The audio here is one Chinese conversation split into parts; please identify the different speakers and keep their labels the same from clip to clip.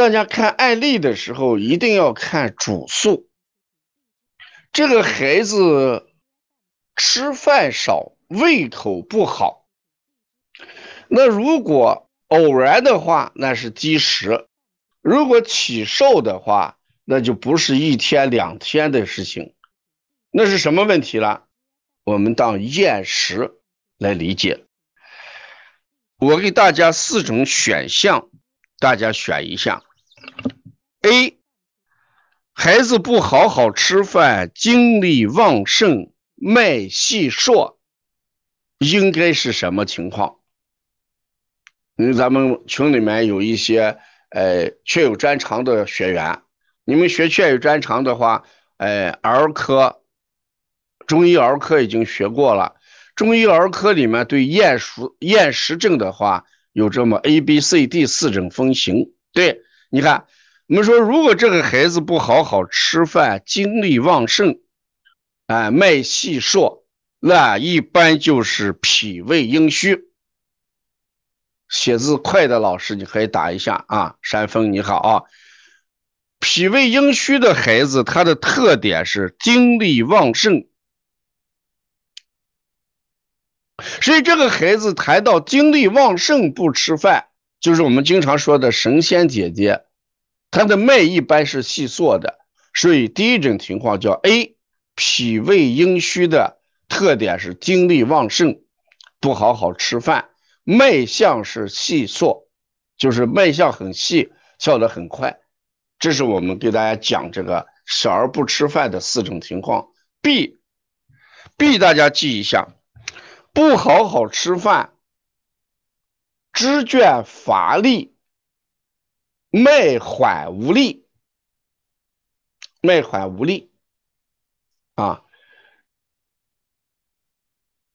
Speaker 1: 大家看案例的时候一定要看主诉。这个孩子吃饭少，胃口不好。那如果偶然的话，那是积食；如果起瘦的话，那就不是一天两天的事情。那是什么问题了？我们当厌食来理解。我给大家四种选项，大家选一下。A，孩子不好好吃饭，精力旺盛，脉细硕，应该是什么情况？因为咱们群里面有一些呃确有专长的学员，你们学确有专长的话，呃儿科。中医儿科已经学过了，中医儿科里面对厌食厌食症的话，有这么 A、B、C、D 四种分型。对，你看，我们说如果这个孩子不好好吃饭，精力旺盛，哎，脉细硕，那一般就是脾胃阴虚。写字快的老师，你可以打一下啊。山峰你好啊，脾胃阴虚的孩子，他的特点是精力旺盛。所以这个孩子谈到精力旺盛不吃饭，就是我们经常说的神仙姐姐，她的脉一般是细缩的。所以第一种情况叫 A，脾胃阴虚的特点是精力旺盛，不好好吃饭，脉象是细缩，就是脉象很细，跳得很快。这是我们给大家讲这个小儿不吃饭的四种情况。B，B 大家记一下。不好好吃饭，知倦乏力，脉缓无力，脉缓无力啊！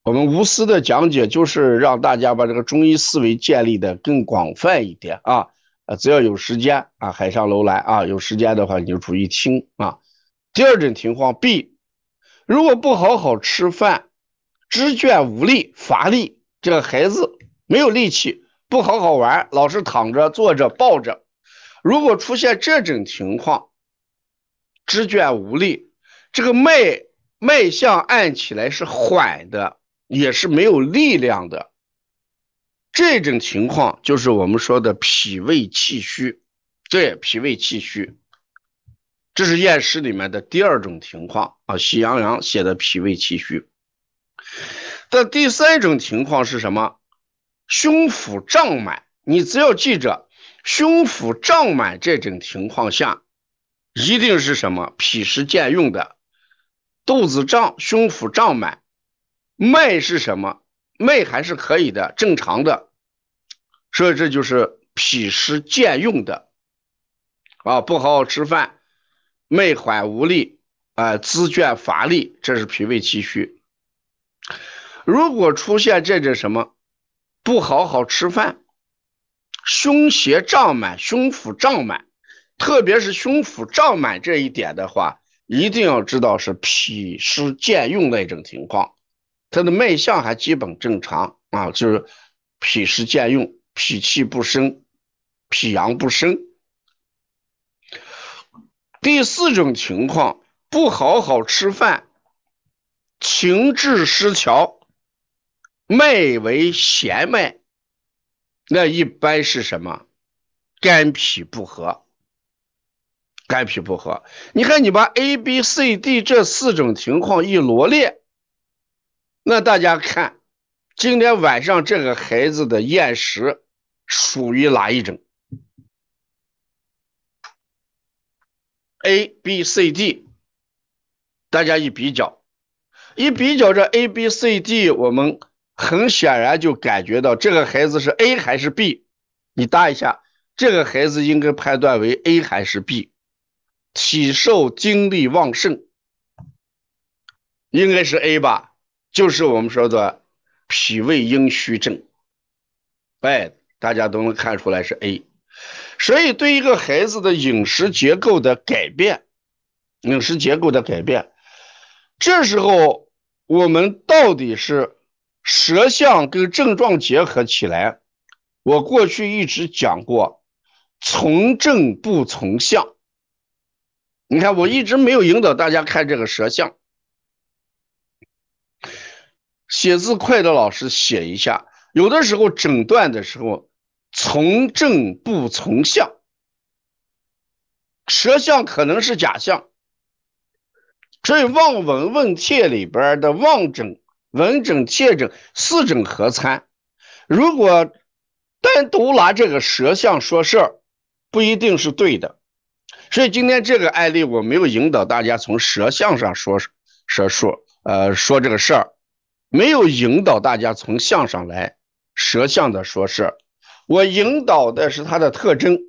Speaker 1: 我们无私的讲解，就是让大家把这个中医思维建立的更广泛一点啊！啊，只要有时间啊，海上楼来啊，有时间的话你就注意听啊。第二种情况，B，如果不好好吃饭。肢倦无力、乏力，这个孩子没有力气，不好好玩，老是躺着、坐着、抱着。如果出现这种情况，肢倦无力，这个脉脉象按起来是缓的，也是没有力量的。这种情况就是我们说的脾胃气虚，对，脾胃气虚，这是验尸里面的第二种情况啊。喜羊羊写的脾胃气虚。但第三种情况是什么？胸腹胀满。你只要记着，胸腹胀满这种情况下，一定是什么？脾湿兼用的，肚子胀，胸腹胀满，脉是什么？脉还是可以的，正常的。所以这就是脾湿兼用的啊！不好好吃饭，脉缓无力，啊，肢倦乏力，这是脾胃气虚。如果出现这种什么不好好吃饭，胸胁胀满，胸腹胀满，特别是胸腹胀满这一点的话，一定要知道是脾湿兼用那种情况，他的脉象还基本正常啊，就是脾湿兼用，脾气不升，脾阳不升。第四种情况，不好好吃饭，情志失调。脉为弦脉，那一般是什么？肝脾不和。肝脾不和，你看你把 A、B、C、D 这四种情况一罗列，那大家看，今天晚上这个孩子的厌食属于哪一种？A、B、C、D，大家一比较，一比较这 A、B、C、D，我们。很显然就感觉到这个孩子是 A 还是 B，你答一下，这个孩子应该判断为 A 还是 B？体瘦精力旺盛，应该是 A 吧？就是我们说的脾胃阴虚症。哎，大家都能看出来是 A。所以对一个孩子的饮食结构的改变，饮食结构的改变，这时候我们到底是？舌象跟症状结合起来，我过去一直讲过，从症不从相。你看，我一直没有引导大家看这个舌象。写字快的老师写一下，有的时候诊断的时候从症不从相，舌象可能是假象。所以《望闻问切》里边的望诊、闻诊、切诊四诊合参，如果单独拿这个舌象说事儿，不一定是对的。所以今天这个案例我没有引导大家从舌象上说舌说，呃，说这个事儿。没有引导大家从相上来舌相的说事儿。我引导的是它的特征：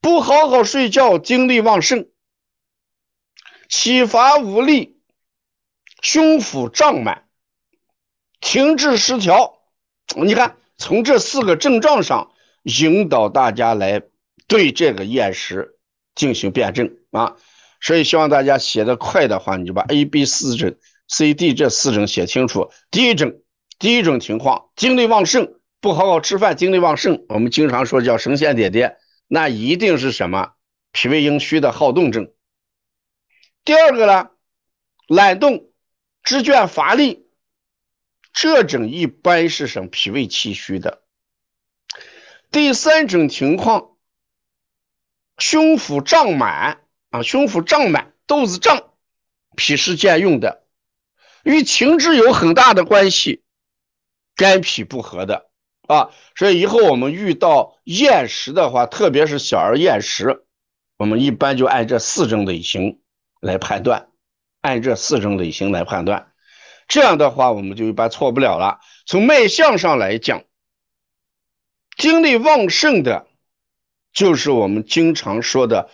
Speaker 1: 不好好睡觉，精力旺盛，体乏无力，胸腹胀满，停滞失调。你看，从这四个症状上引导大家来对这个厌食进行辩证啊。所以希望大家写的快的话，你就把 A、B 四症。C、D 这四种写清楚。第一种，第一种情况，精力旺盛，不好好吃饭，精力旺盛，我们经常说叫神仙爹爹，那一定是什么？脾胃阴虚的好动症。第二个呢，懒动、肢倦乏力，这种一般是什么？脾胃气虚的。第三种情况，胸腹胀满啊，胸腹胀满，肚子胀，脾湿兼用的。与情志有很大的关系，肝脾不和的啊，所以以后我们遇到厌食的话，特别是小儿厌食，我们一般就按这四种类型来判断，按这四种类型来判断，这样的话我们就一般错不了了。从脉象上来讲，精力旺盛的，就是我们经常说的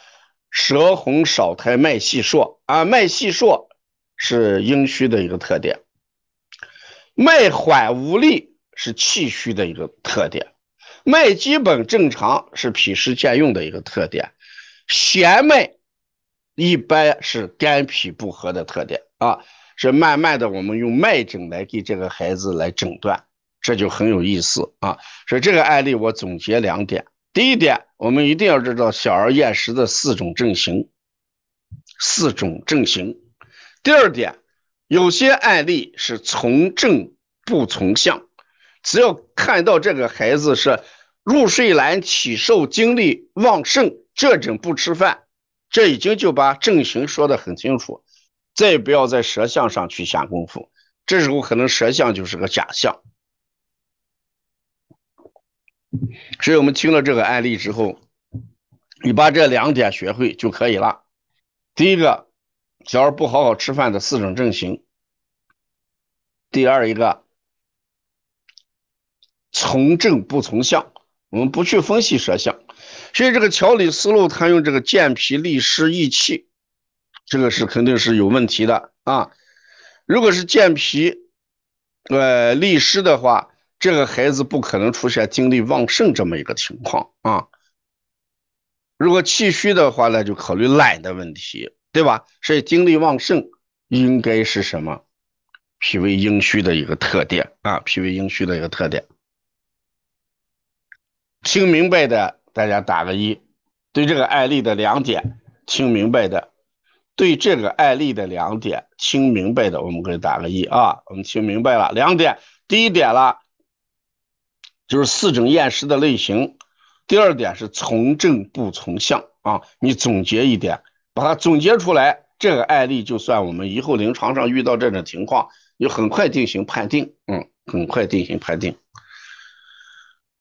Speaker 1: 舌红少苔、脉细数啊，脉细数。是阴虚的一个特点，脉缓无力是气虚的一个特点，脉基本正常是脾湿兼用的一个特点，弦脉一般是肝脾不和的特点啊。是慢慢的，我们用脉诊来给这个孩子来诊断，这就很有意思啊。所以这个案例我总结两点：第一点，我们一定要知道小儿厌食的四种症型，四种症型。第二点，有些案例是从正不从相，只要看到这个孩子是入睡难、体瘦、精力旺盛，这种不吃饭，这已经就把症型说得很清楚，再也不要在舌象上去下功夫，这时候可能舌象就是个假象。所以我们听了这个案例之后，你把这两点学会就可以了。第一个。小儿不好好吃饭的四种症型。第二一个，从正不从相，我们不去分析舌象，所以这个调理思路，他用这个健脾利湿益气，这个是肯定是有问题的啊。如果是健脾，呃利湿的话，这个孩子不可能出现精力旺盛这么一个情况啊。如果气虚的话呢，就考虑懒的问题。对吧？所以精力旺盛应该是什么？脾胃阴虚的一个特点啊，脾胃阴虚的一个特点。听明白的，大家打个一。对这个案例的两点听明白的，对这个案例的两点听明白的，我们可以打个一啊。我们听明白了两点，第一点了，就是四种厌食的类型；第二点是从正不从相啊。你总结一点。把它总结出来，这个案例就算我们以后临床上遇到这种情况，你很快进行判定，嗯，很快进行判定。